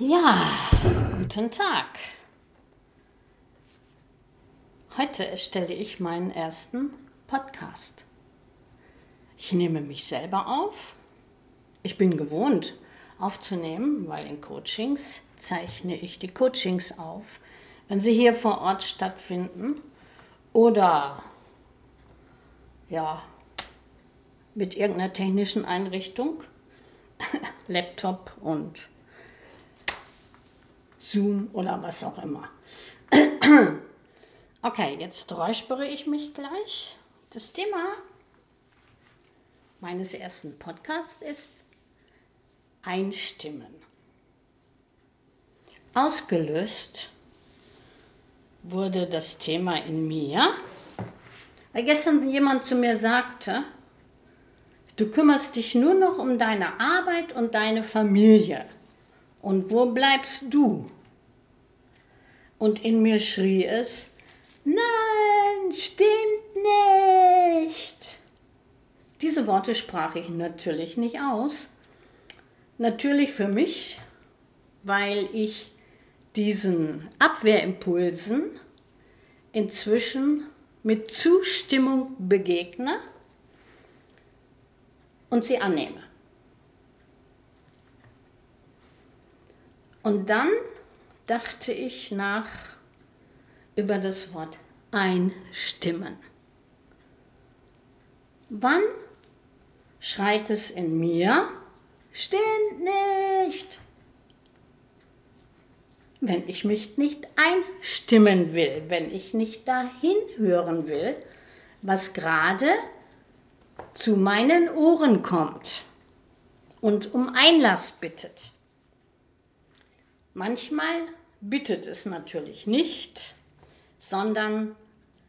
Ja, guten Tag. Heute erstelle ich meinen ersten Podcast. Ich nehme mich selber auf. Ich bin gewohnt aufzunehmen, weil in Coachings zeichne ich die Coachings auf, wenn sie hier vor Ort stattfinden oder ja, mit irgendeiner technischen Einrichtung, Laptop und Zoom oder was auch immer. Okay, jetzt räuspere ich mich gleich. Das Thema meines ersten Podcasts ist Einstimmen. Ausgelöst wurde das Thema in mir, weil gestern jemand zu mir sagte, du kümmerst dich nur noch um deine Arbeit und deine Familie. Und wo bleibst du? Und in mir schrie es, nein, stimmt nicht. Diese Worte sprach ich natürlich nicht aus. Natürlich für mich, weil ich diesen Abwehrimpulsen inzwischen mit Zustimmung begegne und sie annehme. Und dann dachte ich nach über das Wort einstimmen. Wann schreit es in mir, stimmt nicht? Wenn ich mich nicht einstimmen will, wenn ich nicht dahin hören will, was gerade zu meinen Ohren kommt und um Einlass bittet. Manchmal bittet es natürlich nicht, sondern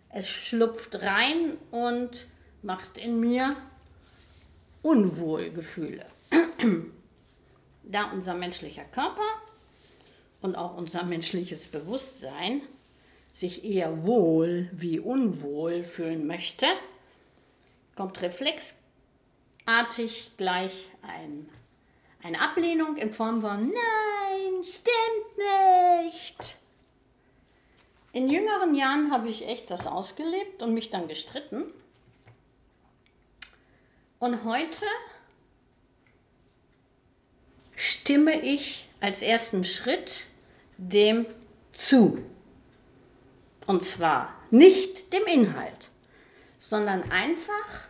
es schlupft rein und macht in mir Unwohlgefühle. da unser menschlicher Körper und auch unser menschliches Bewusstsein sich eher wohl wie unwohl fühlen möchte, kommt reflexartig gleich ein, eine Ablehnung in Form von Nein, stimmt nicht. In jüngeren Jahren habe ich echt das ausgelebt und mich dann gestritten. Und heute stimme ich als ersten Schritt dem zu. Und zwar nicht dem Inhalt, sondern einfach,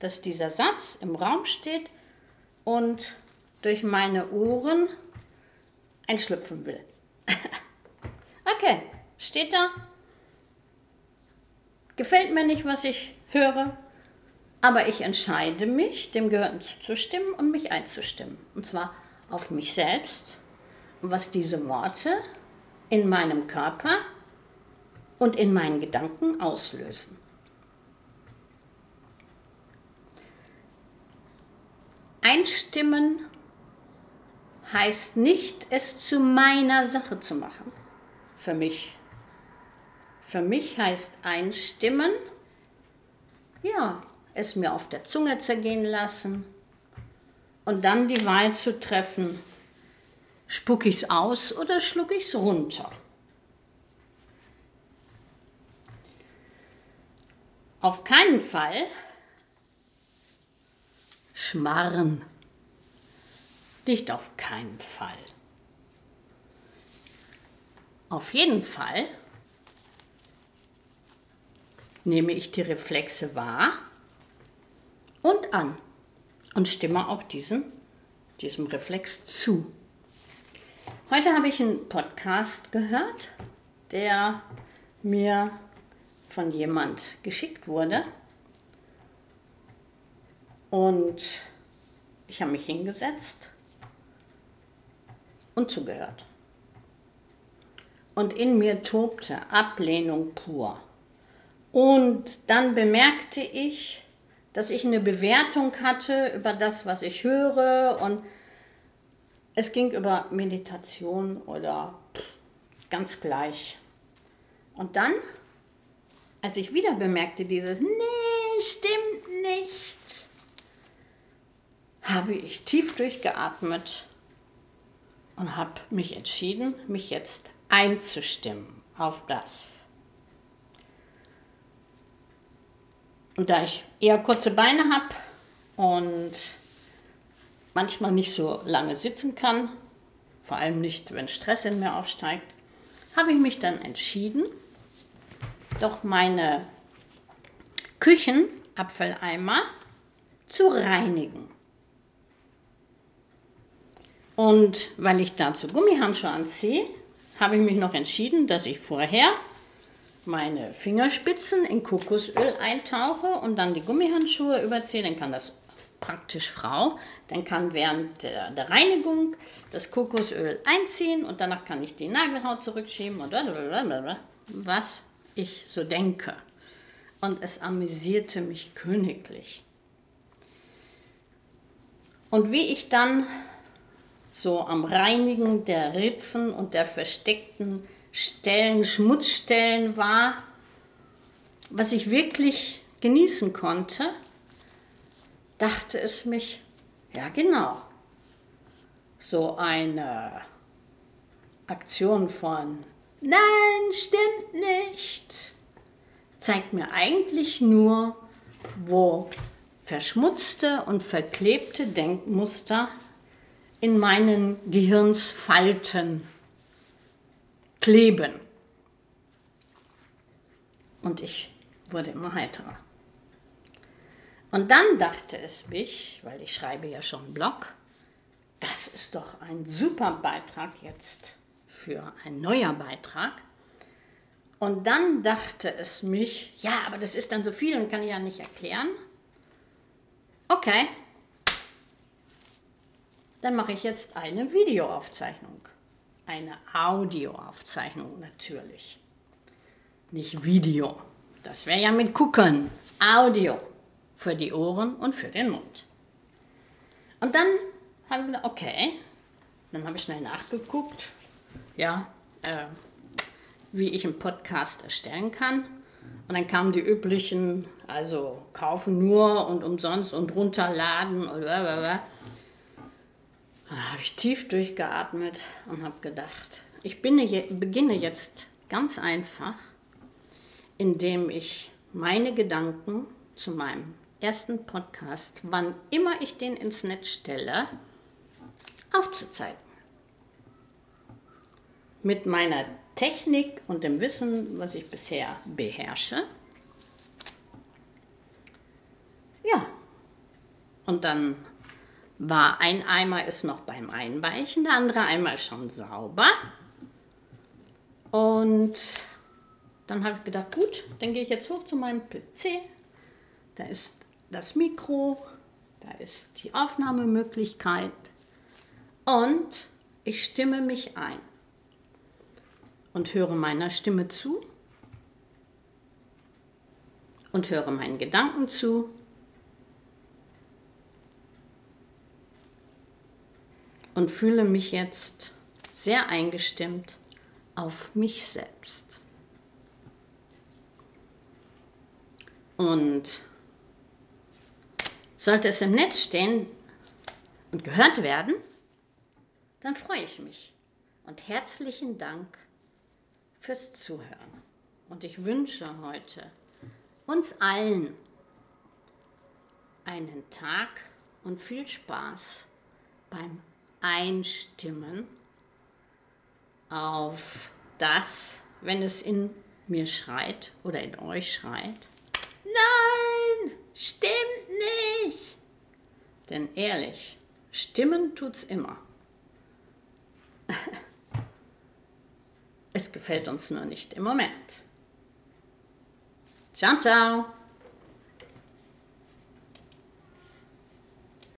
dass dieser Satz im Raum steht und durch meine Ohren einschlüpfen will. okay, steht da. Gefällt mir nicht, was ich höre, aber ich entscheide mich, dem Gehörten zuzustimmen und mich einzustimmen. Und zwar auf mich selbst was diese Worte in meinem Körper und in meinen Gedanken auslösen. Einstimmen heißt nicht, es zu meiner Sache zu machen. Für mich. Für mich heißt einstimmen, ja, es mir auf der Zunge zergehen lassen und dann die Wahl zu treffen, spuck ich es aus oder schluck ich es runter. Auf keinen Fall schmarren. Nicht auf keinen Fall. Auf jeden Fall nehme ich die Reflexe wahr und an und stimme auch diesen, diesem Reflex zu. Heute habe ich einen Podcast gehört, der mir von jemand geschickt wurde. Und ich habe mich hingesetzt und zugehört. Und in mir tobte Ablehnung pur. Und dann bemerkte ich, dass ich eine Bewertung hatte über das, was ich höre. Und es ging über Meditation oder ganz gleich. Und dann, als ich wieder bemerkte, dieses, nee, stimmt nicht, habe ich tief durchgeatmet und habe mich entschieden, mich jetzt einzustimmen auf das. Und da ich eher kurze Beine habe und manchmal nicht so lange sitzen kann, vor allem nicht, wenn Stress in mir aufsteigt, habe ich mich dann entschieden, doch meine Küchenabfalleimer zu reinigen. Und weil ich dazu Gummihandschuhe anziehe, habe ich mich noch entschieden, dass ich vorher meine Fingerspitzen in Kokosöl eintauche und dann die Gummihandschuhe überziehe. Dann kann das praktisch Frau. Dann kann während der, der, Reinigung das Kokosöl einziehen und danach kann ich die Nagelhaut zurückschieben und was ich so denke. Und es amüsierte mich königlich. Und wie ich dann so am Reinigen der Ritzen und der versteckten Stellen, Schmutzstellen war, was ich wirklich genießen konnte, dachte es mich, ja genau, so eine Aktion von Nein, stimmt nicht, zeigt mir eigentlich nur, wo verschmutzte und verklebte Denkmuster in meinen Gehirnsfalten kleben. Und ich wurde immer heiterer. Und dann dachte es mich, weil ich schreibe ja schon einen Blog, das ist doch ein super Beitrag jetzt für ein neuer Beitrag. Und dann dachte es mich, ja, aber das ist dann so viel und kann ich ja nicht erklären. Okay, dann mache ich jetzt eine Videoaufzeichnung. Eine Audioaufzeichnung natürlich. Nicht Video. Das wäre ja mit Gucken. Audio. Für die Ohren und für den Mund. Und dann habe ich gedacht, okay. Dann habe ich schnell nachgeguckt, ja, äh, wie ich einen Podcast erstellen kann. Und dann kamen die üblichen, also kaufen nur und umsonst und runterladen und blablabla. Da habe ich tief durchgeatmet und habe gedacht, ich beginne jetzt ganz einfach, indem ich meine Gedanken zu meinem ersten Podcast, wann immer ich den ins Netz stelle, aufzuzeigen. Mit meiner Technik und dem Wissen, was ich bisher beherrsche. Ja, und dann war ein Eimer ist noch beim Einweichen, der andere Eimer ist schon sauber. Und dann habe ich gedacht, gut, dann gehe ich jetzt hoch zu meinem PC. Da ist das Mikro, da ist die Aufnahmemöglichkeit und ich stimme mich ein und höre meiner Stimme zu und höre meinen Gedanken zu und fühle mich jetzt sehr eingestimmt auf mich selbst. Und sollte es im Netz stehen und gehört werden, dann freue ich mich. Und herzlichen Dank fürs Zuhören. Und ich wünsche heute uns allen einen Tag und viel Spaß beim einstimmen auf das, wenn es in mir schreit oder in euch schreit. Nein, stimmt nicht. Denn ehrlich, stimmen tut's immer. es gefällt uns nur nicht im Moment. Ciao, ciao.